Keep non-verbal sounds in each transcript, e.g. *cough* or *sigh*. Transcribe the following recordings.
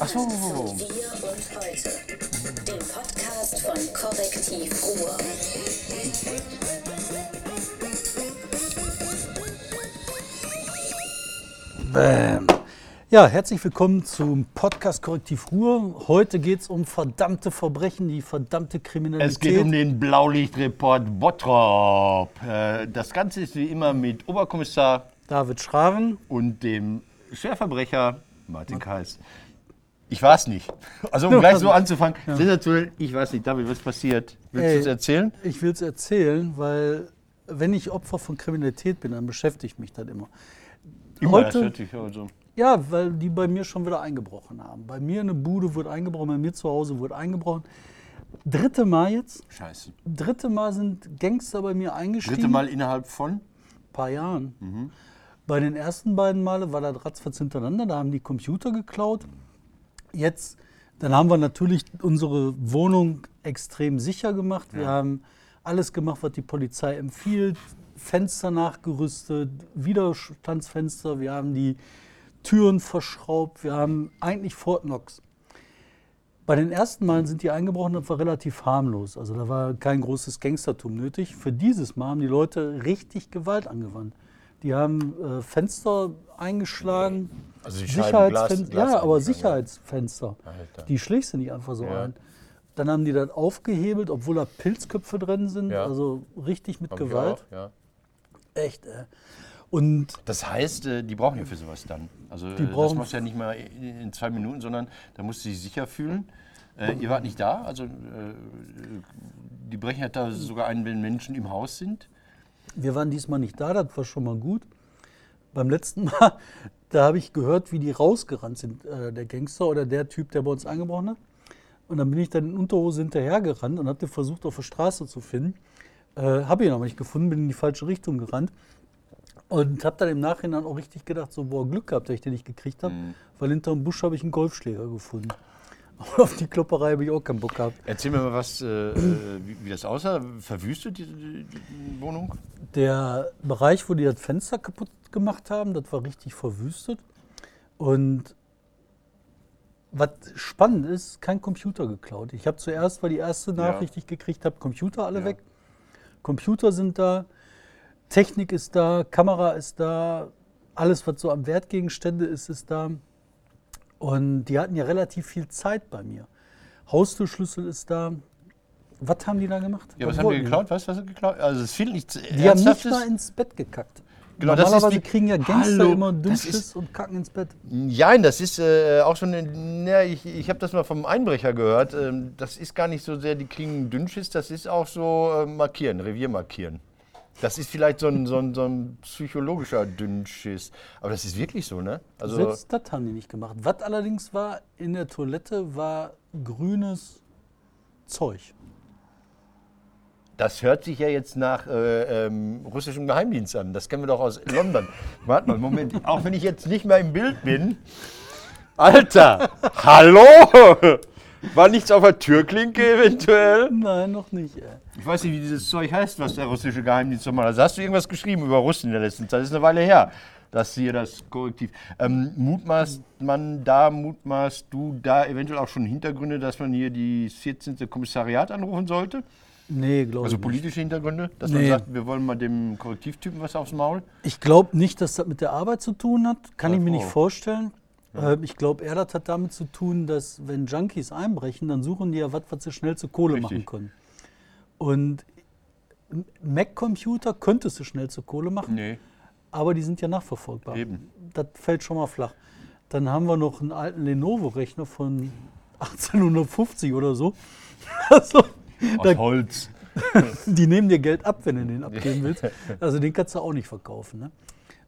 Ach so. Wir und heute. Dem Podcast von Korrektiv Ruhr. Bam. Ja, herzlich willkommen zum Podcast Korrektiv Ruhr. Heute geht es um verdammte Verbrechen, die verdammte Kriminalität. Es geht um den Blaulichtreport Bottrop. Äh, Das Ganze ist wie immer mit Oberkommissar David Schraven. und dem Schwerverbrecher Martin Kais. Ich weiß nicht. Also um Ja, *laughs* gleich so anzufangen, sensationell, ich weiß nicht, David, was passiert? Willst du es erzählen? Ich will es erzählen, weil wenn ich Opfer von Kriminalität bin, dann beschäftigt mich das immer. Immer, das Heute, hört sich also. ja, weil die bei mir schon wieder eingebrochen haben. Bei mir eine Bude wurde eingebrochen, bei mir zu Hause wurde eingebrochen. Dritte Mal jetzt. Scheiße. Dritte Mal sind Gangster bei mir eingestiegen. Dritte Mal innerhalb von? paar Jahren. Bei den ersten beiden Male war das ratzfatz hintereinander, da haben die Computer geklaut. Jetzt, dann haben wir natürlich unsere Wohnung extrem sicher gemacht. Wir haben alles gemacht, was die Polizei empfiehlt. Fenster nachgerüstet, Widerstandsfenster, wir haben die Türen verschraubt, wir haben eigentlich Fort Knox. Bei den ersten Malen sind die eingebrochen, das war relativ harmlos. Also da war kein großes Gangstertum nötig. Für dieses Mal haben die Leute richtig Gewalt angewandt. Die haben äh, Fenster eingeschlagen, Also die Sicherheitsfenster, ja, aber. Sicherheitsfenster. Alter. Die schlägst du nicht einfach so Ja. ein. Dann haben die das aufgehebelt, obwohl da Pilzköpfe drin sind. Ja. Also richtig mit Hab ich Gewalt. auch, ja. Echt, äh. Und Das heißt, äh, die brauchen ja für sowas dann. Also äh, das brauchen- machst du ja nicht mal in zwei Minuten, sondern da musst du dich sicher fühlen. Äh, ihr wart nicht da, also äh, die brechen ja da sogar ein, wenn Menschen im Haus sind. Wir waren diesmal nicht da, das war schon mal gut. Beim letzten Mal, *laughs* da habe ich gehört, wie die rausgerannt sind, äh, der Gangster oder der Typ, der bei uns eingebrochen hat. Und dann bin ich dann in Unterhose hinterhergerannt und habe den versucht, auf der Straße zu finden. Äh, habe ihn aber nicht gefunden, bin in die falsche Richtung gerannt. Und habe dann im Nachhinein auch richtig gedacht, so, boah, Glück gehabt, dass ich den nicht gekriegt habe. Weil hinterm Busch habe ich einen Golfschläger gefunden. Und *laughs* auf die Klopperei habe ich auch keinen Bock gehabt. Erzähl mir mal was, äh, äh, wie, wie das aussah. Verwüstet die, die, die Wohnung? Der Bereich, wo die das Fenster kaputt gemacht haben, das war richtig verwüstet. Und was spannend ist, kein Computer geklaut. Ich habe zuerst, weil die erste Nachricht, die ich gekriegt habe, Computer alle Ja. weg. Computer sind da, Technik ist da, Kamera ist da, alles, was so am Wertgegenstände ist, ist da. Und die hatten ja relativ viel Zeit bei mir. Haustürschlüssel ist da. Was haben die da gemacht? Ja, was Was haben die geklaut? Weißt du, was sie geklaut Also es fiel nichts die haben nicht mal ins Bett gekackt. Genau, das ist Normalerweise wie- kriegen ja Gangster Hallo, immer Dünnschiss und kacken ins Bett. Nein, das ist äh, auch schon, ja, ich, ich habe das mal vom Einbrecher gehört. Ähm, das ist gar nicht so sehr die kriegen Dünnschiss, das ist auch so äh, markieren, Revier markieren. Das ist vielleicht so ein, so, ein, so ein psychologischer Dünnschiss. Aber das ist wirklich so, ne? Also, Selbst das haben die nicht gemacht. Was allerdings war in der Toilette, war grünes Zeug. das hört sich ja jetzt nach äh, ähm, russischem Geheimdienst an. Das kennen wir doch aus London. Warte mal, Moment. Auch wenn ich jetzt nicht mehr im Bild bin. Alter! Hallo! War nichts auf der Türklinke eventuell? Nein, noch nicht. Ey. Ich weiß nicht, wie dieses Zeug heißt, was der russische Geheimdienst nochmal. Also hast du irgendwas geschrieben über Russen in der letzten Zeit? Das ist eine Weile her. Das hier das Korrektiv. Ähm, mutmaßt man da, mutmaßt du da eventuell auch schon Hintergründe, dass man hier die 14. Kommissariat anrufen sollte? Nee, glaube Also ich nicht. politische Hintergründe? Dass man Nee. sagt, wir wollen mal dem Korrektivtypen was aufs Maul? Ich glaube nicht, dass das mit der Arbeit zu tun hat. Kann Ja, ich mir nicht oh. vorstellen. Ähm, Ich glaube eher, das hat damit zu tun, dass wenn Junkies einbrechen, dann suchen die ja was, was sie schnell zu Kohle Richtig. machen können. Und Mac-Computer könntest du schnell zu Kohle machen. Nee. Aber die sind ja nachverfolgbar. Eben. Das fällt schon mal flach. Dann haben wir noch einen alten Lenovo-Rechner von 1850 oder so. *laughs* Also, Aus da, Holz. *laughs* die nehmen dir Geld ab, wenn du den abgeben willst. *laughs* Also den kannst du auch nicht verkaufen. Ne?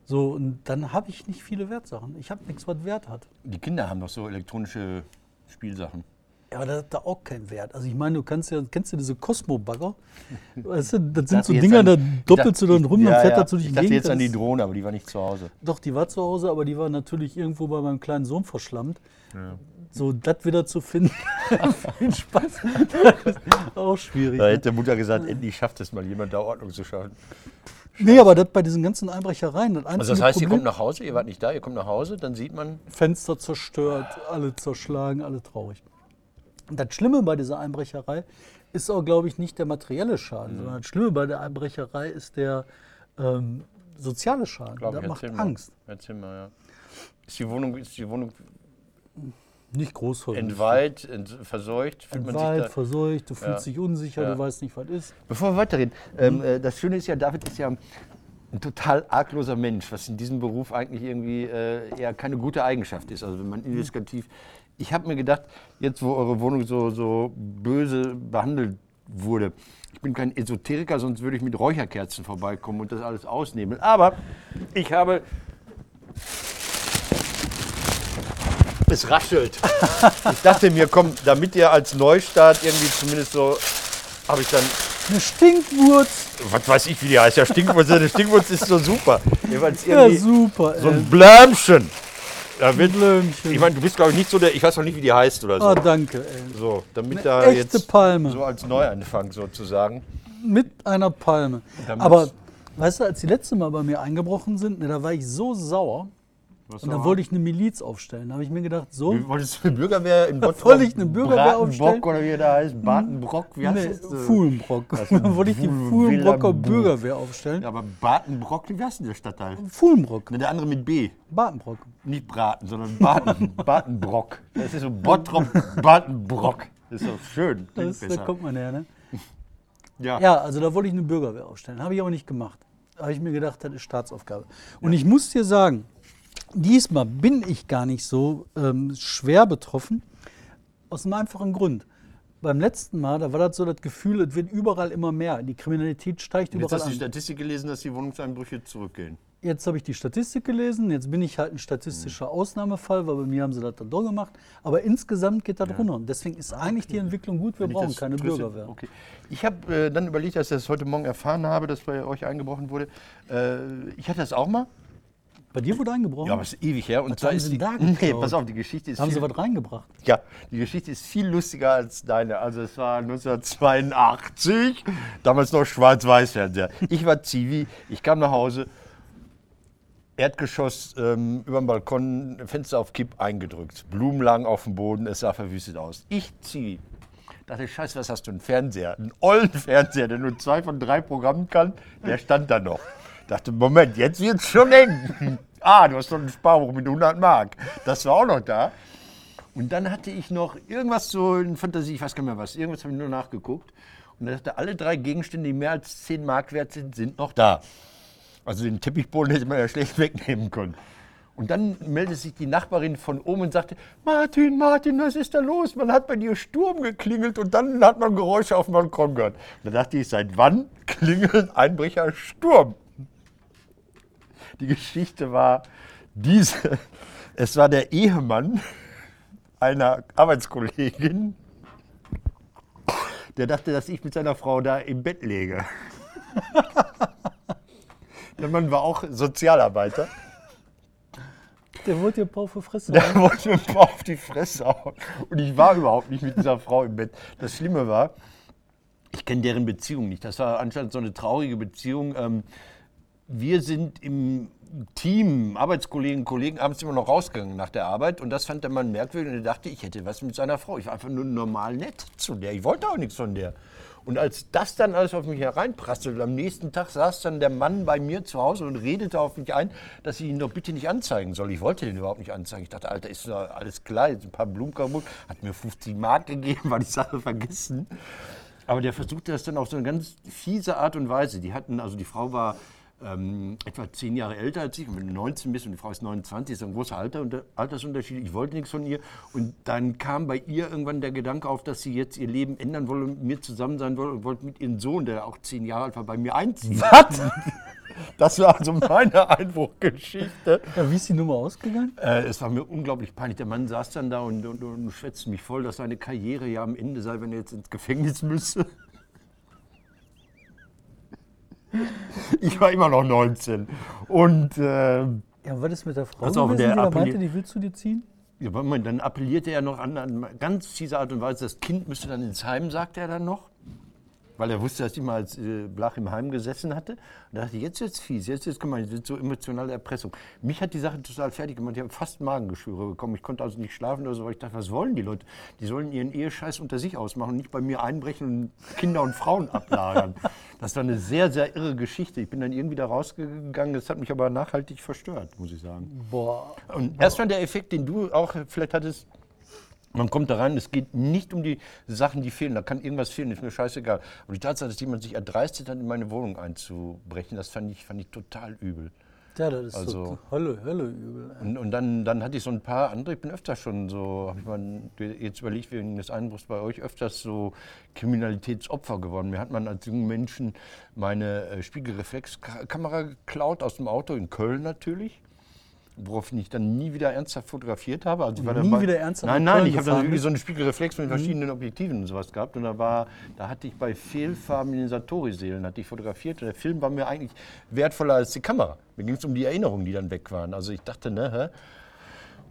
So, und dann habe ich nicht viele Wertsachen. Ich habe nichts, was Wert hat. Die Kinder haben doch so elektronische Spielsachen. Ja, aber das hat da auch keinen Wert. Also ich meine, du kannst ja, kennst du diese Cosmo-Bagger? *laughs* Weißt du, das sind so Dinger, an- da doppelst du dann rum, ja, dann fährt ja. er zu dich Ich dachte jetzt Das an die Drohne, aber die war nicht zu Hause. Doch, die war zu Hause, aber die war natürlich irgendwo bei meinem kleinen Sohn verschlammt. So, das wieder zu finden, viel Spaß. Das ist auch schwierig. Da Ne? hätte Mutter gesagt, endlich schafft es mal jemand, da Ordnung zu schaffen. Nee, aber das bei diesen ganzen Einbrechereien, das Also das heißt, ihr Problem, kommt nach Hause, ihr wart nicht da, ihr kommt nach Hause, dann sieht man, Fenster zerstört, alle zerschlagen, alle traurig. Und das Schlimme bei dieser Einbrecherei ist auch, glaube ich, nicht der materielle Schaden, sondern das Schlimme bei der Einbrecherei ist der ähm, soziale Schaden. glaube das ich, macht mal. Angst. Erzähl mal, ja. Ist die Wohnung, ist die Wohnung Nicht groß entweiht, ent, verseucht? Fühlt man sich Entweiht, da, verseucht, du fühlst Ja. dich unsicher, Ja. du weißt nicht, was ist. Bevor wir weiterreden, ähm, äh, das Schöne ist ja, David ist ja ein total argloser Mensch, was in diesem Beruf eigentlich irgendwie äh, eher keine gute Eigenschaft ist. Also wenn man investigativ. Ich habe mir gedacht, jetzt wo eure Wohnung so, so böse behandelt wurde, ich bin kein Esoteriker, sonst würde ich mit Räucherkerzen vorbeikommen und das alles ausnehmen. Aber ich habe. Es raschelt. *laughs* Ich dachte mir, komm, damit ihr als Neustart irgendwie zumindest so. Habe ich dann Eine Stinkwurz. was weiß ich, wie die heißt. Ja, Stinkwurz, der Stinkwurz ist so super. Ja, super. so ein Blömchen. Da wird, Blömchen. ich meine, du bist, glaube ich, nicht so der, ich weiß noch nicht, wie die heißt oder so. Ah, danke. Ey. So, damit Eine da echte jetzt Palme. so als Neuanfang sozusagen. Mit einer Palme. Aber weißt du, als die letzte Mal bei mir eingebrochen sind, ne, da war ich so sauer. Und da wollte ich eine Miliz aufstellen. Da habe ich mir gedacht, so, Wolltest du eine Bürgerwehr in *laughs* Bottrop? Wollte ich eine Bürgerwehr aufstellen? Bratenbock oder wie der heißt? Badenbrock? Wie heißt nee, das? äh? Fuhlenbrock. Also *laughs* Da wollte ich die Fuhlenbrocker Bürgerwehr aufstellen. Ja, aber Badenbrock, wie heißt denn der Stadtteil? Fuhlenbrock, Ne, der andere mit B. Badenbrock. Nicht Braten, sondern Baden, *laughs* Badenbrock. Das ist so Bottrop, Badenbrock. Das ist doch schön. Das, da kommt man her, ne? ja. Ja, also da wollte ich eine Bürgerwehr aufstellen. Habe ich aber nicht gemacht. Da habe ich mir gedacht, das ist Staatsaufgabe. Und ich muss dir sagen, diesmal bin ich gar nicht so ähm, schwer betroffen. Aus einem einfachen Grund. Beim letzten Mal, da war das so das Gefühl, es wird überall immer mehr. Die Kriminalität steigt Jetzt überall hast du die. Statistik gelesen, dass die Wohnungseinbrüche zurückgehen. Jetzt habe ich die Statistik gelesen, jetzt bin ich halt ein statistischer Ausnahmefall, weil bei mir haben sie das dann doch gemacht. Aber insgesamt geht das runter. Und deswegen ist eigentlich die Entwicklung gut, wir Wenn brauchen keine tröste- Bürgerwehr. Okay. Ich habe äh, dann überlegt, als ich das heute Morgen erfahren habe, dass bei euch eingebrochen wurde. Äh, ich hatte das auch mal. Bei dir wurde eingebrochen? Ja, aber es ist ewig her. Und Was zwar haben ist sie die, da *laughs* nee, pass auf, die Geschichte ist haben viel, sie was reingebracht? Ja, die Geschichte ist viel lustiger als deine. Also es war 1982, damals noch Schwarz-Weiß-Fernseher. Ich war Zivi, ich kam nach Hause, Erdgeschoss ähm, über dem Balkon, Fenster auf Kipp eingedrückt, Blumen lagen auf dem Boden, es sah verwüstet aus. Ich Zivi, dachte, scheiße, was hast du, einen Fernseher? Einen ollen Fernseher, der nur zwei von drei Programmen kann, der stand da noch. Dachte, Moment, jetzt wird's schon eng. *laughs* Ah, du hast doch ein Sparbuch mit 100 Mark. Das war auch noch da. Und dann hatte ich noch irgendwas so in Fantasie, ich weiß gar nicht mehr was, irgendwas habe ich nur nachgeguckt. Und dann dachte, alle drei Gegenstände, die mehr als 10 Mark wert sind, sind noch da. Also den Teppichboden hätte man ja schlecht *laughs* wegnehmen können. Und dann meldete sich die Nachbarin von oben und sagte, Martin, Martin, was ist da los? Man hat bei dir Sturm geklingelt und dann hat man Geräusche auf dem Balkon gehört. Da dachte ich, seit wann klingeln Einbrecher Sturm? Die Geschichte war diese. Es war der Ehemann einer Arbeitskollegin, der dachte, dass ich mit seiner Frau da im Bett lege. *laughs* Der Mann war auch Sozialarbeiter. Der wollte dir Pau für Fresse. Der wollte mir mal auf die Fresse hauen. Und ich war überhaupt nicht mit dieser Frau im Bett. Das Schlimme war, ich kenne deren Beziehung nicht. Das war anscheinend so eine traurige Beziehung. Ähm, wir sind im Team, Arbeitskollegen, Kollegen, abends immer noch rausgegangen nach der Arbeit. Und das fand der Mann merkwürdig. Und er dachte, ich hätte was mit seiner Frau. Ich war einfach nur normal nett zu der. Ich wollte auch nichts von der. Und als das dann alles auf mich hereinprasselte, am nächsten Tag saß dann der Mann bei mir zu Hause und redete auf mich ein, dass ich ihn doch bitte nicht anzeigen soll. Ich wollte den überhaupt nicht anzeigen. Ich dachte, Alter, ist doch alles klar, jetzt ein paar Blumen kaputt, hat mir 50 Mark gegeben, war die Sache vergessen. Aber der versuchte das dann auf so eine ganz fiese Art und Weise. Die hatten, also die Frau war ähm, etwa zehn Jahre älter als ich, und wenn du 19 bist und die Frau ist 29, ist ein großer Alter, Altersunterschied. Ich wollte nichts von ihr. Und dann kam bei ihr irgendwann der Gedanke auf, dass sie jetzt ihr Leben ändern wolle, mit mir zusammen sein wolle und wollte mit ihrem Sohn, der auch zehn Jahre alt war, bei mir einziehen. *laughs* Was? Das war also meine *laughs* Einbruchgeschichte. Ja, wie ist die Nummer ausgegangen? Äh, es war mir unglaublich peinlich. Der Mann saß dann da und, und, und schwätzte mich voll, dass seine Karriere ja am Ende sei, wenn er jetzt ins Gefängnis müsse. *laughs* Ich war immer noch 19. Und äh, Ja, was ist mit der Frau Pass auf, gewesen, der die meinte, die willst du dir ziehen? ja, mal, dann appellierte er noch an, an ganz fiese Art und Weise, das Kind müsste dann ins Heim, sagte er dann noch. Weil er wusste, dass ich mal als äh, Blach im Heim gesessen hatte. Und da dachte ich, jetzt wird's fies, jetzt wird's gemein, jetzt wird so emotionale Erpressung. Mich hat die Sache total fertig gemacht. Ich habe fast Magengeschwüre bekommen. Ich konnte also nicht schlafen oder so, weil ich dachte, was wollen die Leute? Die sollen ihren Ehescheiß unter sich ausmachen und nicht bei mir einbrechen und Kinder und Frauen ablagern. *laughs* Das war eine sehr, sehr irre Geschichte. Ich bin dann irgendwie da rausgegangen. Das hat mich aber nachhaltig verstört, muss ich sagen. Boah. Und erstmal der Effekt, den du auch vielleicht hattest, man kommt da rein, es geht nicht um die Sachen, die fehlen. Da kann irgendwas fehlen, ist mir scheißegal. Aber die Tatsache, dass jemand sich erdreistet hat, in meine Wohnung einzubrechen, das fand ich, fand ich total übel. Ja, das ist Also- so Hölle, Hölle übel. Und, und dann, dann hatte ich so ein paar andere, ich bin öfter schon so, habe ich mal jetzt überlegt, wegen des Einbruchs bei euch, öfters so Kriminalitätsopfer geworden. Mir hat man als jungen Menschen meine äh, Spiegelreflexkamera geklaut aus dem Auto in Köln natürlich. Woraufhin ich dann nie wieder ernsthaft fotografiert habe. Also ich war Nie dabei- wieder ernsthaft Nein, nein, ich habe dann irgendwie so einen Spiegelreflex mit verschiedenen Objektiven und sowas gehabt. Und da war, da hatte ich bei Fehlfarben in den Satori-Seelen hatte ich fotografiert. Und der Film war mir eigentlich wertvoller als die Kamera. Mir ging es um die Erinnerungen, die dann weg waren. Also ich dachte, ne, hä?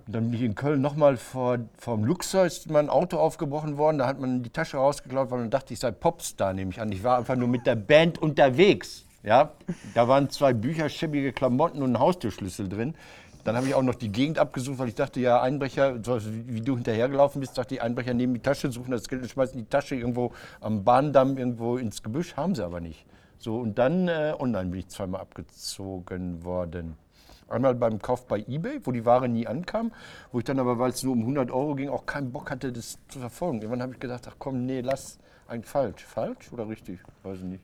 Und dann bin ich in Köln nochmal vor, vor dem Luxor, ist mein Auto aufgebrochen worden. Da hat man die Tasche rausgeklaut, weil man dachte, ich sei Popstar, nehme ich an. Ich war einfach nur mit der Band unterwegs. Ja? Da waren zwei Bücher, schäbige Klamotten und ein Haustürschlüssel drin. Dann habe ich auch noch die Gegend abgesucht, weil ich dachte, ja, Einbrecher, wie du hinterhergelaufen bist, dachte ich, Einbrecher nehmen die Tasche, suchen das Geld und schmeißen die Tasche irgendwo am Bahndamm irgendwo ins Gebüsch. Haben sie aber nicht. So, und dann äh, online bin ich zweimal abgezogen worden. Einmal beim Kauf bei eBay, wo die Ware nie ankam, wo ich dann aber, weil es nur um 100 Euro ging, auch keinen Bock hatte, das zu verfolgen. Irgendwann habe ich gedacht, ach komm, nee, lass eigentlich falsch. Falsch oder richtig? Weiß ich nicht.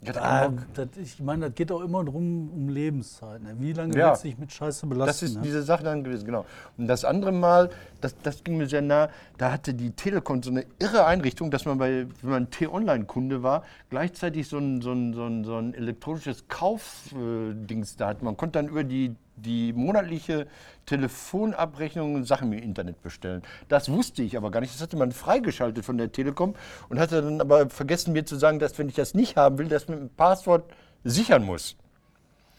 Ich hatte Ah, das, ich meine, das geht auch immer drum um Lebenszeit. Ne? Wie lange Ja. willst du dich mit Scheiße Das belasten? ist ne? diese Sache dann gewesen, genau. Und das andere Mal, das, das ging mir sehr nah, da hatte die Telekom so eine irre Einrichtung, dass man bei, wenn man T-Online-Kunde war, gleichzeitig so ein, so ein, so ein, so ein elektronisches Kaufdings da hat. Man konnte dann über die, die monatliche Telefonabrechnung Sachen im Internet bestellen. Das wusste ich aber gar nicht. Das hatte man freigeschaltet von der Telekom und hatte dann aber vergessen mir zu sagen, dass wenn ich das nicht haben will, das mit dem Passwort sichern muss.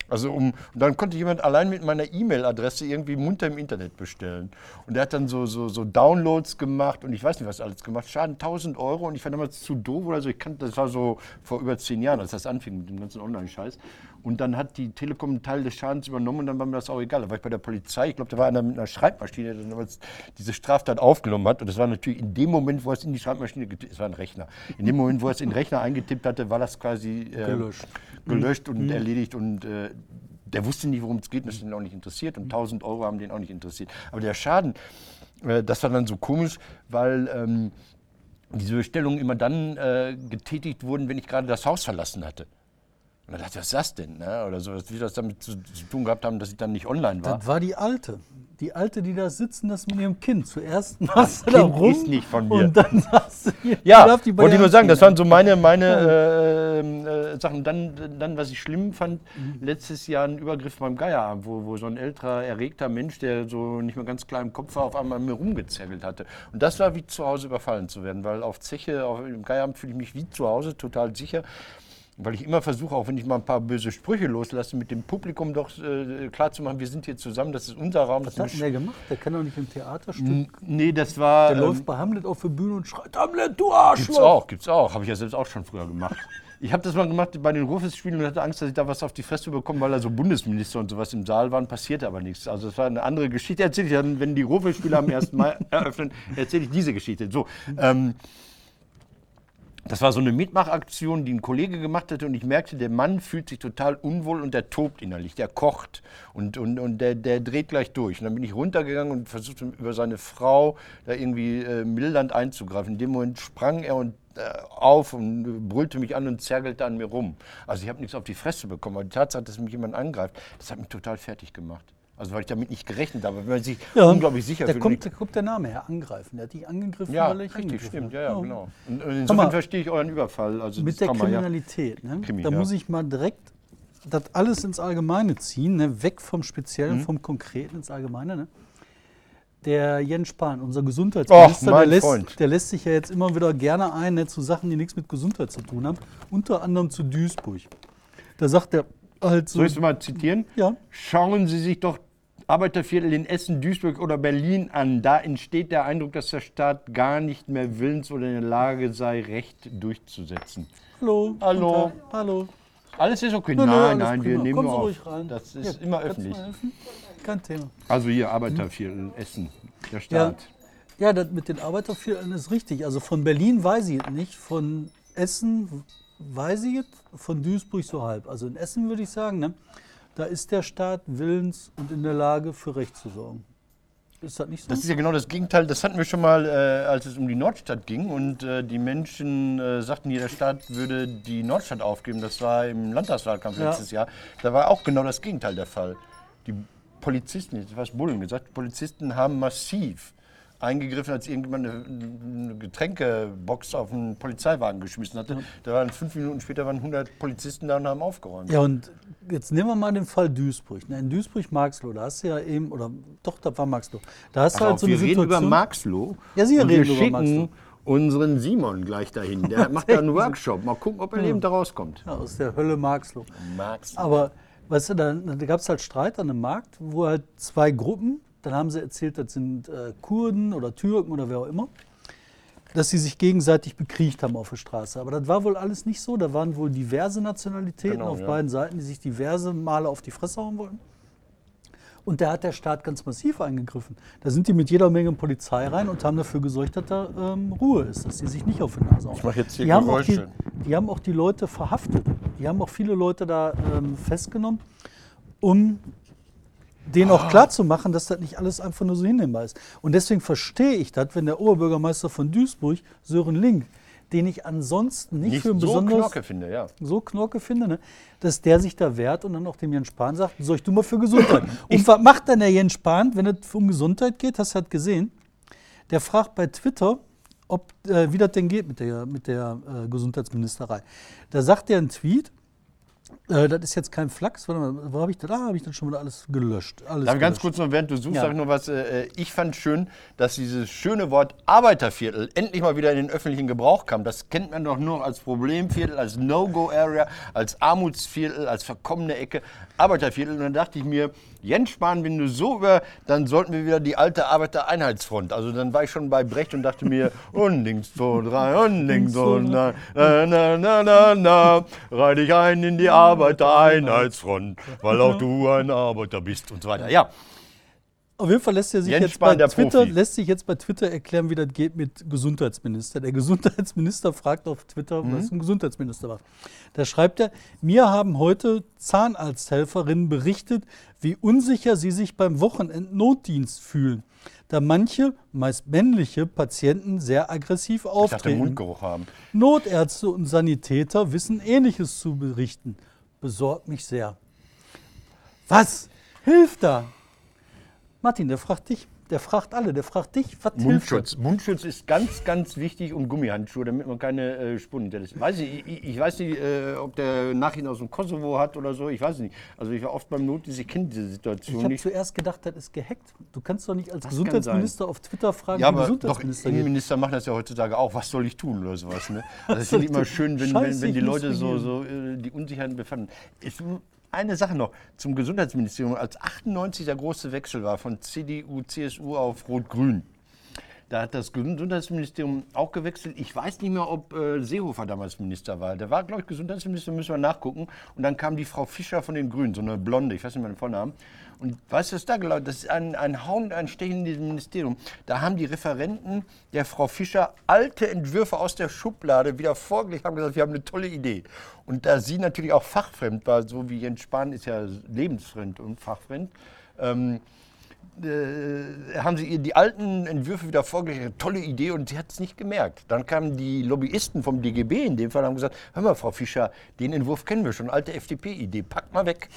Also um, und dann konnte jemand allein mit meiner E-Mail-Adresse irgendwie munter im Internet bestellen. Und der hat dann so, so, so Downloads gemacht und ich weiß nicht, was alles gemacht. Schaden 1000 Euro und ich war damals zu doof oder so. Ich kannte, das war so vor über zehn Jahren, als das anfing mit dem ganzen Online-Scheiß. Und dann hat die Telekom einen Teil des Schadens übernommen und dann war mir das auch egal. Da war ich bei der Polizei. Ich glaube, da war einer mit einer Schreibmaschine, der damals diese Straftat aufgenommen hat. Und das war natürlich in dem Moment, wo er es in die Schreibmaschine getippt es war ein Rechner. In dem Moment, wo er es in den Rechner eingetippt hatte, war das quasi äh, Gelöscht. gelöscht und erledigt und äh, der wusste nicht, worum es geht, und das hat ihn auch nicht interessiert und 1000 Euro haben den auch nicht interessiert. Aber der Schaden, äh, das war dann so komisch, weil ähm, diese Bestellungen immer dann äh, getätigt wurden, wenn ich gerade das Haus verlassen hatte. Und dann dachte ich, was ist das denn? Ne? Oder so, dass wir das damit zu, zu tun gehabt haben, dass ich dann nicht online war. Das war die Alte. Die Alte, die da sitzen, das mit ihrem Kind. Zuerst machst du da Kind rum ist nicht von mir. und dann *laughs* sagst du, hier, Ja, die wollte ich nur sagen, das waren so meine, meine äh, äh, Sachen. Dann, dann, was ich schlimm fand, Mhm. letztes Jahr ein Übergriff beim Geierabend, wo, wo so ein älterer, erregter Mensch, der so nicht mehr ganz klar im Kopf war, auf einmal mir rumgezergelt hatte. Und das war wie zu Hause überfallen zu werden, weil auf Zeche, auf, im Geierabend fühle ich mich wie zu Hause, total sicher. Weil ich immer versuche, auch wenn ich mal ein paar böse Sprüche loslasse, mit dem Publikum doch äh, klarzumachen, wir sind hier zusammen, das ist unser Raum. Das Was hat denn der gemacht? Der kann doch nicht im Theaterstück. nee, das war. Der ähm, läuft bei Hamlet auf der Bühne und schreit, Hamlet, du Gibt's Arschloch! auch, gibt's auch. Habe ich ja selbst auch schon früher gemacht. *laughs* Ich habe das mal gemacht bei den Ruhrfestspielen und hatte Angst, dass ich da was auf die Fresse bekomme, weil da so Bundesminister und sowas im Saal waren. Passierte aber nichts. Also das war eine andere Geschichte. Erzähle ich dann, wenn die Ruhrfestspiele am 1. Mai *laughs* eröffnen, erzähle ich diese Geschichte. So, ähm, das war so eine Mitmachaktion, die ein Kollege gemacht hatte und ich merkte, der Mann fühlt sich total unwohl und der tobt innerlich, der kocht und, und, und der, der dreht gleich durch. Und dann bin ich runtergegangen und versuchte über seine Frau da irgendwie äh, mildernd einzugreifen. In dem Moment sprang er und, äh, auf und brüllte mich an und zergelte an mir rum. Also ich habe nichts auf die Fresse bekommen, aber die Tatsache, dass mich jemand angreift, das hat mich total fertig gemacht. Also weil ich damit nicht gerechnet habe, wenn man sich unglaublich sicher da fühlt. kommt, da kommt der Name her, angreifen. Der hat dich angegriffen, ja, weil dich richtig, angegriffen stimmt, ja, ja, genau. Und, und mal, insofern verstehe ich euren Überfall. Also Mit der man ja- Kriminalität, ne? Krimi, da ja. muss ich mal direkt das alles ins Allgemeine ziehen, ne? weg vom Speziellen, Mhm. vom Konkreten ins Allgemeine. Ne? Der Jens Spahn, unser Gesundheitsminister, der, mein lässt, der lässt sich ja jetzt immer wieder gerne ein ne, zu Sachen, die nichts mit Gesundheit zu tun haben, unter anderem zu Duisburg. Da sagt er halt so, Soll ich es mal zitieren? ja, Schauen Sie sich doch Arbeiterviertel in Essen, Duisburg oder Berlin an. Da entsteht der Eindruck, dass der Staat gar nicht mehr willens oder in der Lage sei, Recht durchzusetzen. Hallo. Hallo. Hallo. Alles ist okay. Nö, nö, nein, nein, wir prima. nehmen Kommen nur Sie auf. ruhig rein. Das ist Ja, immer öffentlich. Kein Thema. Also hier Arbeiterviertel in Essen, der Ja, Staat. ja das mit den Arbeitervierteln ist richtig. Also von Berlin weiß ich es nicht, von Essen weiß ich es, von Duisburg so halb. Also in Essen würde ich sagen, ne, da ist der Staat willens und in der Lage, für Recht zu sorgen. Ist das nicht so? Das ist ja genau das Gegenteil. Das hatten wir schon mal, äh, als es um die Nordstadt ging und äh, die Menschen äh, sagten, jeder Staat würde die Nordstadt aufgeben. Das war im Landtagswahlkampf Ja. letztes Jahr. Da war auch genau das Gegenteil der Fall. Die Polizisten, jetzt fast Bullen gesagt, die Polizisten haben massiv eingegriffen, als irgendjemand eine, eine Getränkebox auf einen Polizeiwagen geschmissen hatte. Da waren fünf Minuten später waren 100 Polizisten da und haben aufgeräumt. Ja, und jetzt nehmen wir mal den Fall Duisburg. In Duisburg-Marxloh, da hast du ja eben, oder doch, da war Marxloh. Da hast du halt so eine wir reden über Situation. Marxloh. Ja, Sie reden wir über Marxloh. unseren Simon gleich dahin. Der macht da einen *laughs* Workshop. Mal gucken, ob er lebend da rauskommt. ja, aus der Hölle Marxloh. Marx. Aber, weißt du, da, da gab es halt Streit an einem Markt, wo halt zwei Gruppen, dann haben sie erzählt, das sind äh, Kurden oder Türken oder wer auch immer, dass sie sich gegenseitig bekriegt haben auf der Straße. Aber das war wohl alles nicht so. Da waren wohl diverse Nationalitäten Genau, auf ja. beiden Seiten, die sich diverse Male auf die Fresse hauen wollten. Und da hat der Staat ganz massiv eingegriffen. Da sind die mit jeder Menge Polizei rein und haben dafür gesorgt, dass da ähm, Ruhe ist, dass die sich nicht auf die Nase hauen. Ich mach jetzt hier die haben, auch die, Geräusche. die haben auch die Leute verhaftet. Die haben auch viele Leute da ähm, festgenommen, um denen Ah. auch klarzumachen, dass das nicht alles einfach nur so hinnehmbar ist. Und deswegen verstehe ich das, wenn der Oberbürgermeister von Duisburg, Sören Link, den ich ansonsten nicht, Nicht für so besonders Knorke finde, ja. so Knorke finde, ne? dass der sich da wehrt und dann auch dem Jens Spahn sagt, sorg du mal für Gesundheit. *clears throat* und was macht dann der Jens Spahn, wenn es um Gesundheit geht? Hast du halt gesehen? Der fragt bei Twitter, ob, äh, wie das denn geht mit der, mit der äh, Gesundheitsministerei. Da sagt er einen Tweet, äh, das ist jetzt kein Flachs, warte mal, wo habe ich das? Ah, habe ich das schon wieder alles gelöscht. Alles ich ganz gelöscht. kurz noch, während du suchst, Ja. sag ich noch was. Äh, ich fand schön, dass dieses schöne Wort Arbeiterviertel endlich mal wieder in den öffentlichen Gebrauch kam. Das kennt man doch nur als Problemviertel, als No-Go-Area, als Armutsviertel, als verkommene Ecke. Arbeiterviertel. Und dann dachte ich mir, Jens Spahn, wenn du so über, dann sollten wir wieder die alte Arbeitereinheitsfront. Also dann war ich schon bei Brecht und dachte mir, *laughs* und links, zwei, drei, und links, und na, na, na, na, na, na, reih dich ein in die Arbeitereinheitsfront, weil auch du ein Arbeiter bist und so weiter. Ja, Auf jeden Fall lässt er sich Jens jetzt Spahn, bei Twitter, Profi. lässt sich jetzt bei Twitter erklären, wie das geht mit Gesundheitsminister. Der Gesundheitsminister fragt auf Twitter, Mhm. was ein Gesundheitsminister macht. Da schreibt er, mir haben heute Zahnarzthelferinnen berichtet, wie unsicher sie sich beim Wochenendnotdienst fühlen, da manche, meist männliche Patienten sehr aggressiv ich auftreten. Mundgeruch haben. Notärzte und Sanitäter wissen Ähnliches zu berichten. Besorgt mich sehr. Was hilft da? Martin, der fragt dich, der fragt alle, der fragt dich, was hilft Mundschutz. Mundschutz ist ganz, ganz wichtig und Gummihandschuhe, damit man keine äh, Spuren hinterlässt. Weiß ich, ich, ich weiß nicht, äh, ob der Nachrichten aus dem Kosovo hat oder so, ich weiß nicht. Also ich war oft beim Notdienst, ich kenne diese Ich Situation habe nicht. zuerst gedacht, das ist gehackt. Du kannst doch nicht als kann Gesundheitsminister auf Twitter fragen, Ja, aber doch, Gesundheitsminister geht. Innenminister machen das ja heutzutage auch. Was soll ich tun oder sowas? Ne? *laughs* Also ich finde ich immer schön, wenn, wenn, wenn die ich Leute so, so äh, die Unsicherheiten befanden. Ist eine Sache noch zum Gesundheitsministerium. Als 98 der große Wechsel war von CDU, CSU auf Rot-Grün, da hat das Gesundheitsministerium auch gewechselt. Ich weiß nicht mehr, ob äh, Seehofer damals Minister war. Der war, glaube ich, Gesundheitsminister, müssen wir nachgucken. Und dann kam die Frau Fischer von den Grünen, so eine Blonde, ich weiß nicht mehr den Vornamen. Und was da gelaufen Das ist ein, ein Hauen ein Stechen in diesem Ministerium. Da haben die Referenten der Frau Fischer alte Entwürfe aus der Schublade wieder vorgelegt, haben gesagt, wir haben eine tolle Idee. Und da sie natürlich auch fachfremd war, so wie Jens Spahn ist ja lebensfremd und fachfremd, ähm, äh, haben sie ihr die alten Entwürfe wieder vorgelegt. Tolle Idee und sie hat es nicht gemerkt. Dann kamen die Lobbyisten vom DGB in dem Fall und haben gesagt, hör mal, Frau Fischer, den Entwurf kennen wir schon, alte FDP-Idee, packt mal weg.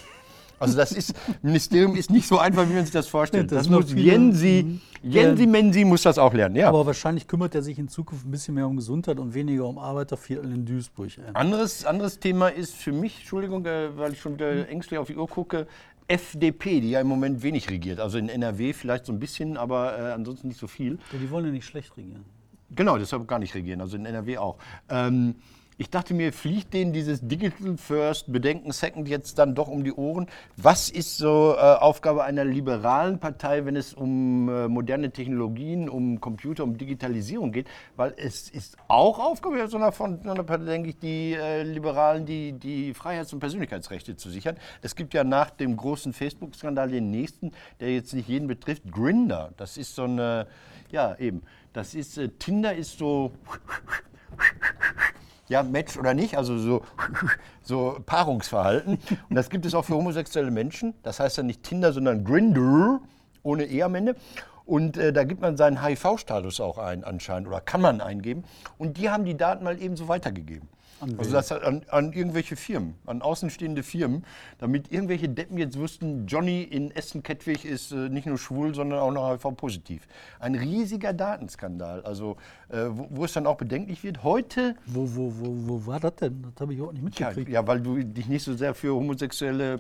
Also das ist, Ministerium ist nicht so einfach, wie man sich das vorstellt. Das das muss Jensi, Jensi Mensi muss das auch lernen, ja. Aber wahrscheinlich kümmert er sich in Zukunft ein bisschen mehr um Gesundheit und weniger um Arbeiterviertel in Duisburg. ey. Anderes, anderes Thema ist für mich, Entschuldigung, äh, weil ich schon wieder ängstlich auf die Uhr gucke, FDP, die ja im Moment wenig regiert. Also in NRW vielleicht so ein bisschen, aber äh, ansonsten nicht so viel. Ja, die wollen ja nicht schlecht regieren. Genau, deshalb gar nicht regieren, also in NRW auch. Ähm, Ich dachte mir, fliegt denen dieses Digital First, Bedenken Second jetzt dann doch um die Ohren? Was ist so äh, Aufgabe einer liberalen Partei, wenn es um äh, moderne Technologien, um Computer, um Digitalisierung geht? Weil es ist auch Aufgabe so einer, von einer Partei, denke ich, die äh, Liberalen, die, die Freiheits- und Persönlichkeitsrechte zu sichern. Es gibt ja nach dem großen Facebook-Skandal den nächsten, der jetzt nicht jeden betrifft, Grinder. Das ist so eine, ja eben, das ist, äh, Tinder ist so ja, Match oder nicht, also so, *laughs* so Paarungsverhalten. Und das gibt es auch für homosexuelle Menschen. Das heißt ja nicht Tinder, sondern Grindr, ohne E am Ende. Und äh, da gibt man seinen HIV-Status auch ein anscheinend oder kann man eingeben. Und die haben die Daten mal eben so weitergegeben. Also das an, an irgendwelche Firmen, an außenstehende Firmen, damit irgendwelche Deppen jetzt wussten, Johnny in Essen-Kettwig ist äh, nicht nur schwul, sondern auch noch HIV-positiv. Ein riesiger Datenskandal, also äh, wo, wo es dann auch bedenklich wird. Heute Wo, wo, wo, wo war das denn? Das habe ich auch nicht ja, mitgekriegt. ja, weil du dich nicht so sehr für homosexuelle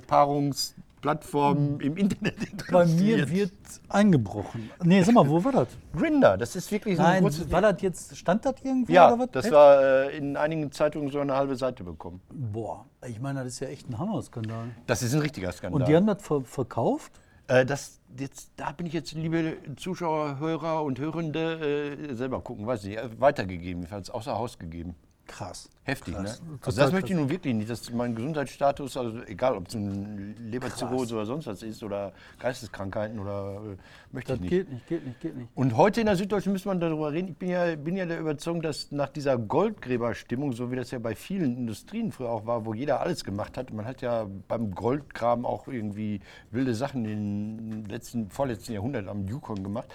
Paarungsplattformen im Internet *laughs* Bei interessierst. mir wird eingebrochen. Nee, sag mal, wo war das? Grinder, das ist wirklich so ein Nein, war das jetzt, stand das irgendwo ja, oder was? das Echt? war äh, in einigen Zeitungen so eine halbe Seite bekommen. Boah, ich meine, das ist ja echt ein Hammerskandal. Das ist ein richtiger Skandal. Und die haben das ver verkauft? Äh, das, jetzt, da bin ich jetzt, liebe Zuschauer, Hörer und Hörende, äh, selber gucken, weiß ich, nicht, äh, weitergegeben, jedenfalls außer Haus gegeben. Krass. Heftig, Krass. ne? Also das krass. möchte ich nun wirklich nicht, dass mein Gesundheitsstatus, also egal ob es eine Leberzirrhose oder sonst was ist oder Geisteskrankheiten oder äh, möchte Das ich nicht. geht nicht, geht nicht, geht nicht. Und heute in der Süddeutschen müssen wir darüber reden. Ich bin ja, bin ja der Überzeugung, dass nach dieser Goldgräberstimmung, so wie das ja bei vielen Industrien früher auch war, wo jeder alles gemacht hat, man hat ja beim Goldgraben auch irgendwie wilde Sachen im letzten, vorletzten Jahrhundert am Yukon gemacht.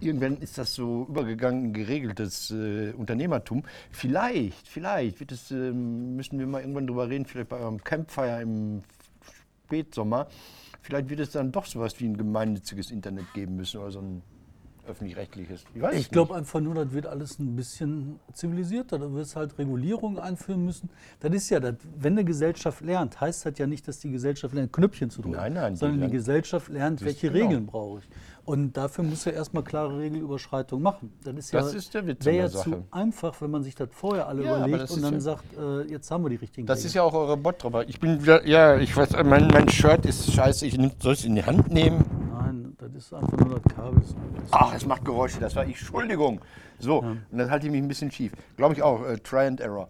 Irgendwann ist das so übergegangen geregeltes äh, Unternehmertum. Vielleicht, vielleicht wird es, ähm, müssen wir mal irgendwann drüber reden, vielleicht bei eurem Campfire im Spätsommer. Vielleicht wird es dann doch sowas wie ein gemeinnütziges Internet geben müssen oder so ein öffentlich-rechtliches. Ich weiß es Ich glaube einfach nur, das wird alles ein bisschen zivilisierter. Da wird es halt Regulierungen einführen müssen. Das ist ja, das, wenn eine Gesellschaft lernt, heißt das ja nicht, dass die Gesellschaft lernt, Knöpfchen zu drücken. Nein, nein, die Sondern die lernt- Gesellschaft lernt, welche genau. Regeln brauche ich. Und dafür muss er erstmal klare Regelüberschreitungen machen. Das ist ja, Das ist der Witz wäre ja Sache. zu einfach, wenn man sich das vorher alle Ja, überlegt und ist dann ja- sagt, äh, jetzt haben wir die richtigen Das Regeln. ist ja auch eure Bot drüber. Ich bin wieder, ja, ich weiß, mein, mein Shirt ist scheiße. Ich soll es in die Hand nehmen? Nein, das ist einfach nur das Kabel. Ach, es macht Geräusche. Das war ich. Entschuldigung. So, und dann halte ich mich ein bisschen schief. Glaube ich auch. Äh, Try and Error.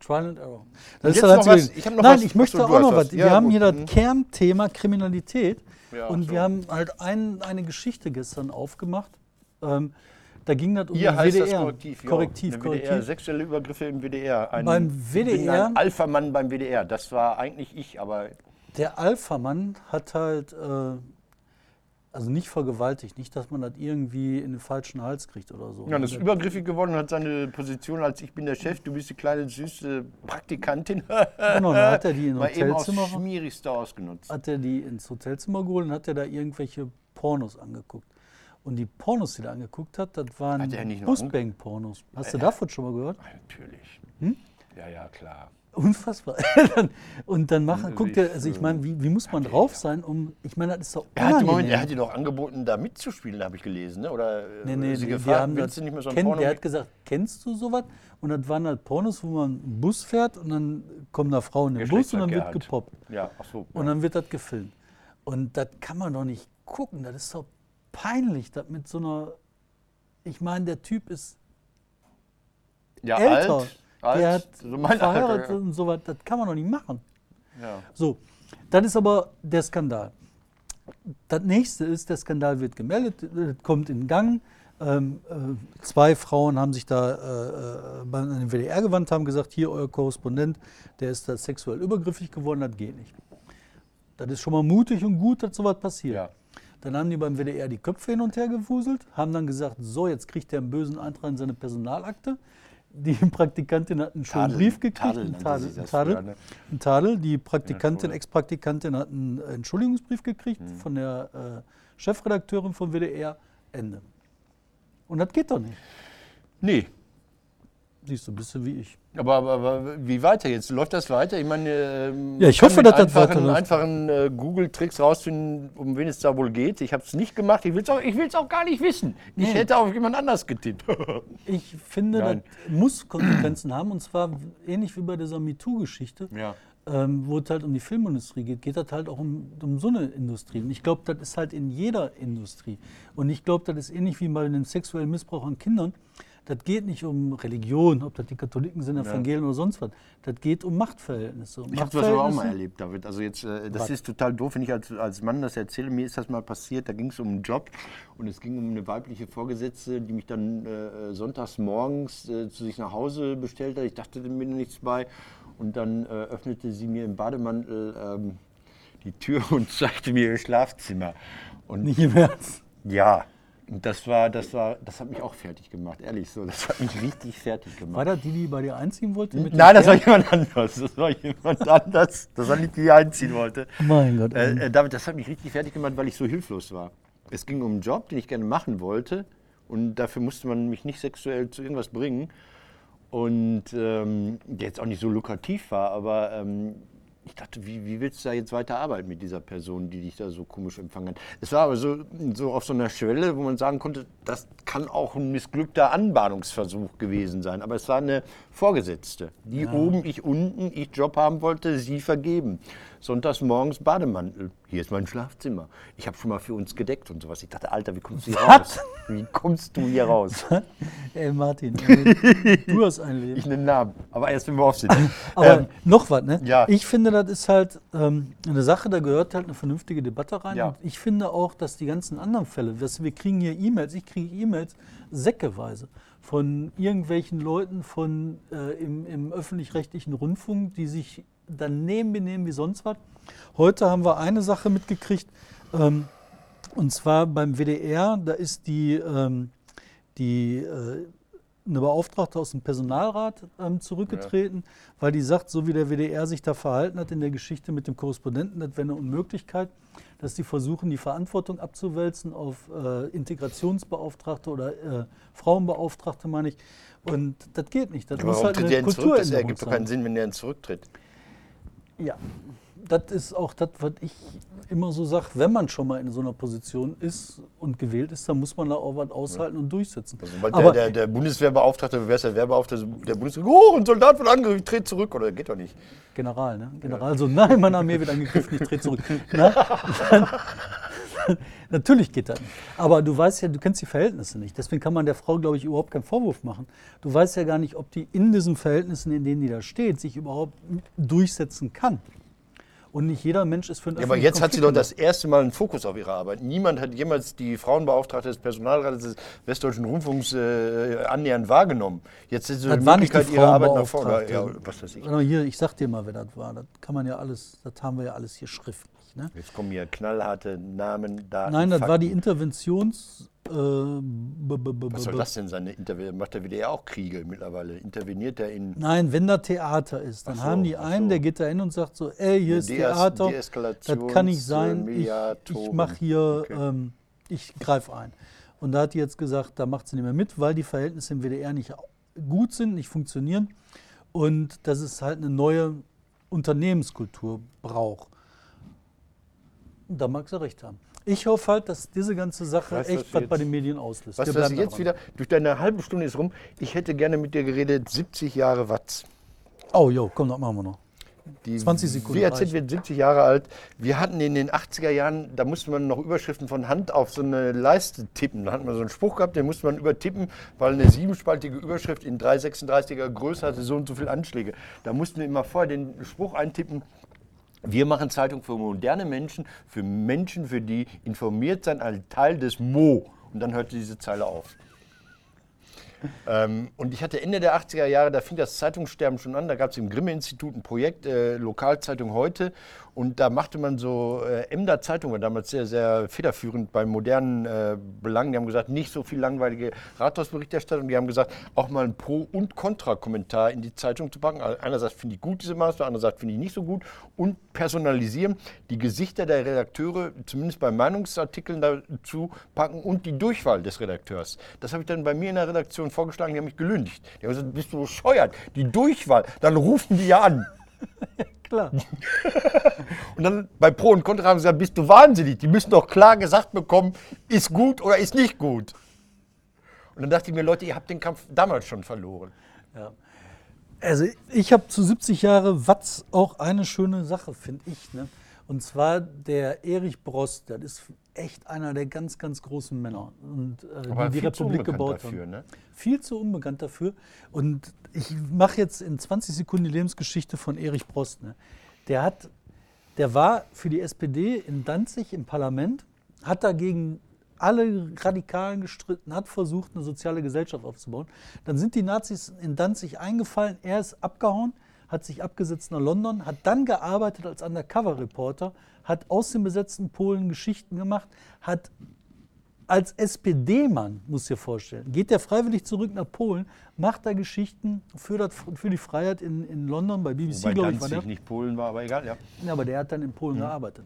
Trial and Error. das noch einzige- was- ich noch Nein, was. ich möchte du auch noch was. was. Ja, wir haben gut. hier das Mhm. Kernthema Kriminalität. Ja, und so. wir haben halt ein, eine Geschichte gestern aufgemacht. Ähm, da ging das um Hier den heißt WDR. das Korrektiv. ja. Korrektiv, Eine WDR, korrektiv. sexuelle Übergriffe im WDR. Ein, Beim Ich bin WDR? ein Alpha-Mann beim WDR. Das war eigentlich ich, aber Der Alpha-Mann hat halt, äh, also nicht vergewaltigt, nicht, dass man das irgendwie in den falschen Hals kriegt oder so. Ja, und ist Das- übergriffig geworden und hat seine Position als ich bin der Chef, du bist die kleine süße Praktikantin. Genau, dann hat er die in *laughs* Mal eben aufs Hotelzimmer, Schmierigste ausgenutzt. hat er die ins Hotelzimmer geholt und hat er da irgendwelche Pornos angeguckt. Und die Pornos, die er angeguckt hat, das waren Busbang-Pornos. Hast du davon schon mal gehört? Natürlich. Hm? Ja, ja, klar. Unfassbar. *laughs* und dann macht, guckt er, also ich meine, wie, wie muss man drauf sein, um, ich meine, das ist doch Er hat, Moment, er hat dir doch angeboten, da mitzuspielen, habe ich gelesen. Ne? Oder äh, Nee, nee, sie die, die gefragt, haben willst das, nicht mehr so ein kenn, Porno der mit- hat gesagt, kennst du sowas? Und das waren halt Pornos, wo man einen Bus fährt und dann kommen da Frauen in den Bus und dann wird gepoppt. Ja, ach so. Und dann wird das gefilmt. Und das kann man doch nicht gucken, das ist doch peinlich, das mit so einer, ich meine, der Typ ist ja, älter, alt, alt, der hat so verheiratet Alter. und sowas, das kann man doch nicht machen. Ja. So, das ist aber der Skandal. Das nächste ist, der Skandal wird gemeldet, kommt in Gang. Ähm, äh, zwei Frauen haben sich da äh, äh, an den WDR gewandt, haben gesagt, hier euer Korrespondent, der ist da sexuell übergriffig geworden, das geht nicht. Das ist schon mal mutig und gut, dass sowas passiert. Ja. Dann haben die beim WDR die Köpfe hin und her gewuselt, haben dann gesagt, so, jetzt kriegt der einen bösen Eintrag in seine Personalakte. Die *laughs* Praktikantin hat einen schönen Tadel, Brief gekriegt, Tadel nannte Tadel, Tadel, früher, ne? einen Tadel. Die Praktikantin. Ex-Praktikantin hat einen Entschuldigungsbrief gekriegt Mhm. von der äh, Chefredakteurin vom WDR. Ende. Und das geht doch nicht. Nee. Siehst du, bist du wie ich. Aber, aber, aber wie weiter jetzt? Läuft das weiter? Ich meine, ähm, Ja, ich hoffe, dass das einfachen, weiterläuft. einfachen äh, Google-Tricks rausfinden, um wen es da wohl geht. Ich habe es nicht gemacht. Ich will es auch, ich auch gar nicht wissen. Ich hätte auf jemand anders getippt. *laughs* Ich finde, Nein. das muss Konsequenzen haben. Und zwar ähnlich wie bei dieser MeToo-Geschichte. ja. ähm, wo es halt um die Filmindustrie geht, geht das halt auch um, um so eine Industrie. Und ich glaube, das ist halt in jeder Industrie. Und ich glaube, das ist ähnlich wie bei dem sexuellen Missbrauch an Kindern. Das geht nicht um Religion, ob das die Katholiken sind, Evangelien oder sonst was. Das geht um Machtverhältnisse. Um Ich habe das aber auch mal erlebt, David. Also jetzt, äh, das Was? ist total doof, wenn ich als, als Mann das erzähle. Mir ist das mal passiert, da ging es um einen Job und es ging um eine weibliche Vorgesetzte, die mich dann äh, sonntags morgens äh, zu sich nach Hause bestellt hat. Ich dachte mir nichts bei und dann äh, öffnete sie mir im Bademantel ähm, die Tür *laughs* und zeigte mir ihr Schlafzimmer. Und Nicht im Ernst. ja, das war, das war, das hat mich auch fertig gemacht, ehrlich so. Das hat mich richtig fertig gemacht. War das die, die bei dir einziehen wollte? dem Nein, das war jemand anders. Das war jemand anders. Das war nicht die, die einziehen wollte. Mein Gott. Äh, äh, David, das hat mich richtig fertig gemacht, weil ich so hilflos war. Es ging um einen Job, den ich gerne machen wollte. Und dafür musste man mich nicht sexuell zu irgendwas bringen. Und ähm, der jetzt auch nicht so lukrativ war, aber ähm, ich dachte, wie, wie willst du da jetzt weiter arbeiten mit dieser Person, die dich da so komisch empfangen hat? Es war aber so, so auf so einer Schwelle, wo man sagen konnte, das kann auch ein missglückter Anbahnungsversuch gewesen sein. Aber es war eine Vorgesetzte. Die oben, ich unten, ich Job haben wollte, sie vergeben. Sonntags morgens Bademantel. Hier ist mein Schlafzimmer. Ich habe schon mal für uns gedeckt und sowas. Ich dachte, Alter, wie kommst du hier raus? Wie kommst du hier raus? *laughs* Ey, Martin, du hast ein Leben. Ich nenne Namen, aber erst wenn wir auf sind. *laughs* Aber Ähm, noch was, ne? ja. Ich finde, das ist halt ähm, eine Sache, da gehört halt eine vernünftige Debatte rein. Ja. Und ich finde auch, dass die ganzen anderen Fälle, was, wir kriegen hier E-Mails, ich kriege E-Mails säckeweise von irgendwelchen Leuten von, äh, im, im öffentlich-rechtlichen Rundfunk, die sich daneben benehmen wie sonst was. Heute haben wir eine Sache mitgekriegt, ähm, und zwar beim WDR, da ist die, ähm, die äh, eine Beauftragte aus dem Personalrat ähm, zurückgetreten, weil die sagt, so wie der WDR sich da verhalten hat in der Geschichte mit dem Korrespondenten, das wäre eine Unmöglichkeit, dass die versuchen, die Verantwortung abzuwälzen auf äh, Integrationsbeauftragte oder äh, Frauenbeauftragte, meine ich. Und das geht nicht. Das aber muss halt eine zurück? Das Kulturänderung ergibt doch keinen Sinn, wenn der denn zurücktritt. Ja, das ist auch das, was ich immer so sage, wenn man schon mal in so einer Position ist und gewählt ist, dann muss man da auch was aushalten und durchsetzen. Also, weil Aber der, der, der Bundeswehrbeauftragte, wer ist der Wehrbeauftragte? Der Bundeswehr, oh, ein Soldat wird angegriffen, tritt zurück, oder geht doch nicht. General, ne? General, so, nein, meine Armee wird angegriffen, ich drehe zurück. Na, *laughs* *laughs* natürlich geht das nicht. Aber du weißt ja, du kennst die Verhältnisse nicht. Deswegen kann man der Frau, glaube ich, überhaupt keinen Vorwurf machen. Du weißt ja gar nicht, ob die in diesen Verhältnissen, in denen die da steht, sich überhaupt durchsetzen kann. Und nicht jeder Mensch ist für einen Ja, aber jetzt hat sie Konflikt doch das erste Mal einen Fokus auf ihre Arbeit. Niemand hat jemals die Frauenbeauftragte des Personalrates des Westdeutschen Rundfunks äh, annähernd wahrgenommen. Jetzt ist sie die Das Möglichkeit, ihre Arbeit nach vorne. Ja, was weiß ich. Aber hier, ich sag dir mal, wer das war. Das kann man ja alles, das haben wir ja alles hier schriftlich. Ne? Jetzt kommen hier knallharte Namen, Daten, Nein, das war die Fakten. Interventions. Äh, Was soll das denn sein? Macht der WDR auch Kriege mittlerweile? Interveniert er in Nein, wenn da Theater ist, dann so, haben die einen, so. der geht da hin und sagt so, ey, hier ist Theater, das kann nicht sein, ich, ich mache hier, Okay. ähm, ich greife ein. Und da hat die jetzt gesagt, da macht sie nicht mehr mit, weil die Verhältnisse im WDR nicht gut sind, nicht funktionieren und dass es halt eine neue Unternehmenskultur braucht. Da mag sie recht haben. Ich hoffe halt, dass diese ganze Sache Weißt echt was jetzt- bei den Medien auslöst. Was das jetzt wieder, durch deine halbe Stunde ist rum, ich hätte gerne mit dir geredet, 70 Jahre Watts. Oh, jo, komm, das machen wir noch. Die 20 Sekunden WAZ reichen. wird 70 Jahre alt. Wir hatten in den 80er Jahren, da musste man noch Überschriften von Hand auf so eine Leiste tippen. Da hatten wir so einen Spruch gehabt, den musste man übertippen, weil eine siebenspaltige Überschrift in 336er Größe hatte so und so viele Anschläge. Da mussten wir immer vorher den Spruch eintippen. Wir machen Zeitung für moderne Menschen, für Menschen, für die informiert sein ein Teil des Mo. Und dann hörte diese Zeile auf. *laughs* Ähm, und ich hatte Ende der 80er Jahre, da fing das Zeitungssterben schon an, da gab es im Grimme-Institut ein Projekt, äh, Lokalzeitung heute. Und da machte man so, äh, Emder Zeitung war damals sehr, sehr federführend bei modernen äh, Belangen. Die haben gesagt, nicht so viel langweilige Rathausberichterstattung. Die haben gesagt, auch mal ein Pro- und Kontra-Kommentar in die Zeitung zu packen. Also Einerseits finde ich gut diese Maßnahme, andererseits finde ich nicht so gut. Und personalisieren, die Gesichter der Redakteure, zumindest bei Meinungsartikeln dazu packen und die Durchwahl des Redakteurs. Das habe ich dann bei mir in der Redaktion vorgeschlagen, die haben mich gelüncht. Die haben gesagt, bist du bescheuert? Die Durchwahl, dann rufen die ja an. *laughs* Klar. *laughs* Und dann bei Pro und Contra haben sie gesagt, bist du wahnsinnig? Die müssen doch klar gesagt bekommen, ist gut oder ist nicht gut. Und dann dachte ich mir, Leute, ihr habt den Kampf damals schon verloren. Ja. Also ich habe zu 70 Jahre Watz auch eine schöne Sache, finde ich. Ne? Und zwar der Erich Brost, das ist echt einer der ganz, ganz großen Männer, und, äh, die die Republik gebaut dafür, haben. ne? Viel zu unbekannt dafür. Und ich mache jetzt in 20 Sekunden die Lebensgeschichte von Erich Brost. Ne? Der, hat, der war für die SPD in Danzig im Parlament, hat dagegen alle Radikalen gestritten, hat versucht, eine soziale Gesellschaft aufzubauen. Dann sind die Nazis in Danzig eingefallen, er ist abgehauen, hat sich abgesetzt nach London, hat dann gearbeitet als Undercover-Reporter, hat aus dem besetzten Polen Geschichten gemacht, hat als SPD-Mann, muss dir vorstellen, geht der freiwillig zurück nach Polen, macht da Geschichten für, das, für die Freiheit in, in London, bei BBC, Wobei glaube ich, war der. nicht Polen war, aber egal, ja. Ja, aber der hat dann in Polen gearbeitet.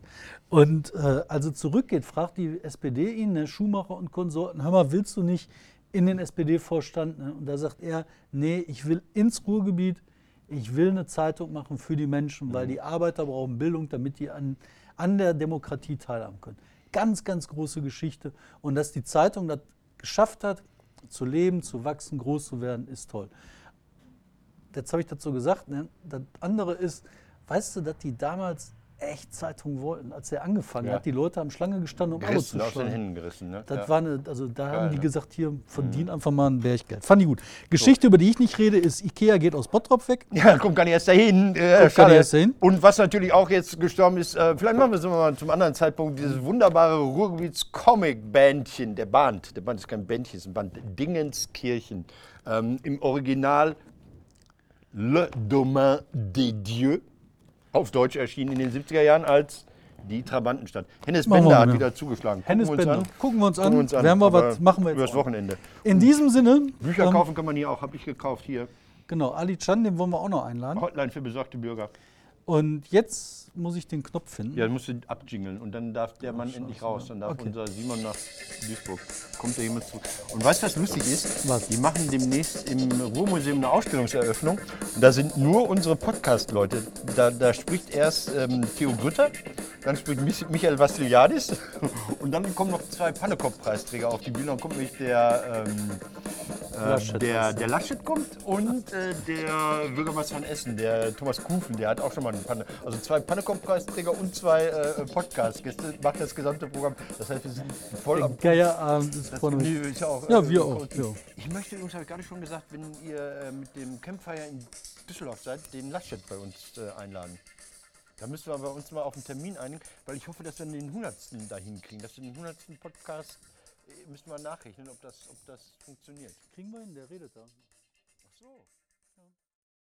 Und äh, als er zurückgeht, fragt die SPD ihn, ne, Schumacher und Konsorten, hör mal, willst du nicht in den SPD-Vorstand? Ne? Und da sagt er, nee, ich will ins Ruhrgebiet, ich will eine Zeitung machen für die Menschen, weil die Arbeiter brauchen Bildung, damit die an, an der Demokratie teilhaben können. Ganz, ganz große Geschichte. Und dass die Zeitung das geschafft hat, zu leben, zu wachsen, groß zu werden, ist toll jetzt habe ich dazu gesagt, ne? das andere ist, weißt du, dass die damals echt Zeitungen wollten, als er angefangen Ja. hat. Die Leute haben Schlange gestanden, um Abo Gerissen, zu aus den. Händen gerissen. Ne? Das ja. war eine, also da haben die ne? gesagt, hier, verdien einfach mal ein Berggeld. Fand ich gut. Geschichte, über die ich nicht rede, ist, Ikea geht aus Bottrop weg. Ja, kommt gar nicht erst dahin. Äh, gar schade. nicht erst dahin. Und was natürlich auch jetzt gestorben ist, äh, vielleicht machen wir es mal zum anderen Zeitpunkt, dieses wunderbare Ruhrgebiets-Comic-Bandchen, der Band, der Band ist kein Bändchen, ist ein Band, Dingenskirchen. Ähm, Im Original Le Domaine des Dieux, auf Deutsch erschienen in den 70er Jahren als die Trabantenstadt. Hennes Machen wir Bender mal, hat ja. wieder zugeschlagen. Hennes Gucken wir Bender. Gucken wir uns Gucken an. wir uns an. Werden wir was, machen wir jetzt Übers. Wochenende. In diesem Sinne, Bücher ähm, kaufen kann man hier auch, habe ich gekauft hier. genau, Ali Chan, den wollen wir auch noch einladen. Hotline für besorgte Bürger. Und jetzt muss ich den Knopf finden. Ja, dann musst du abjingeln und dann darf der Mann endlich raus. Dann darf Okay. unser Simon nach Duisburg. Kommt da jemand zu. Und weißt du, was lustig ist? Was? Die machen demnächst im Ruhrmuseum eine Ausstellungseröffnung. Und da sind nur unsere Podcast-Leute. Da, da spricht erst ähm, Theo Grütter, dann spricht Mich- Michael Vassiliadis *laughs* und dann kommen noch zwei Pannekopf-Preisträger auf die Bühne. Dann kommt nämlich der, ähm, äh, Laschet der, der Laschet kommt und äh, der Bürgermeister von Essen, der Thomas Kufen, der hat auch schon mal eine Panne. Also zwei Pannekopf-Preisträger und zwei äh, Podcast-Gäste macht das gesamte Programm. Das heißt, wir sind voll am Geierabend ist das vorne. ja, auch, Ja, äh, wir auch, ja. Ich möchte, Jungs, habe ich gerade schon gesagt, wenn ihr äh, mit dem Campfire in Düsseldorf seid, den Laschet bei uns äh, einladen. Da müssen wir bei uns mal auf einen Termin einigen, weil ich hoffe, dass wir den 100. da hinkriegen. Dass wir den 100. Podcast, äh, müssen wir nachrechnen, ob das, ob das funktioniert. Kriegen wir hin, der redet da. Ach so.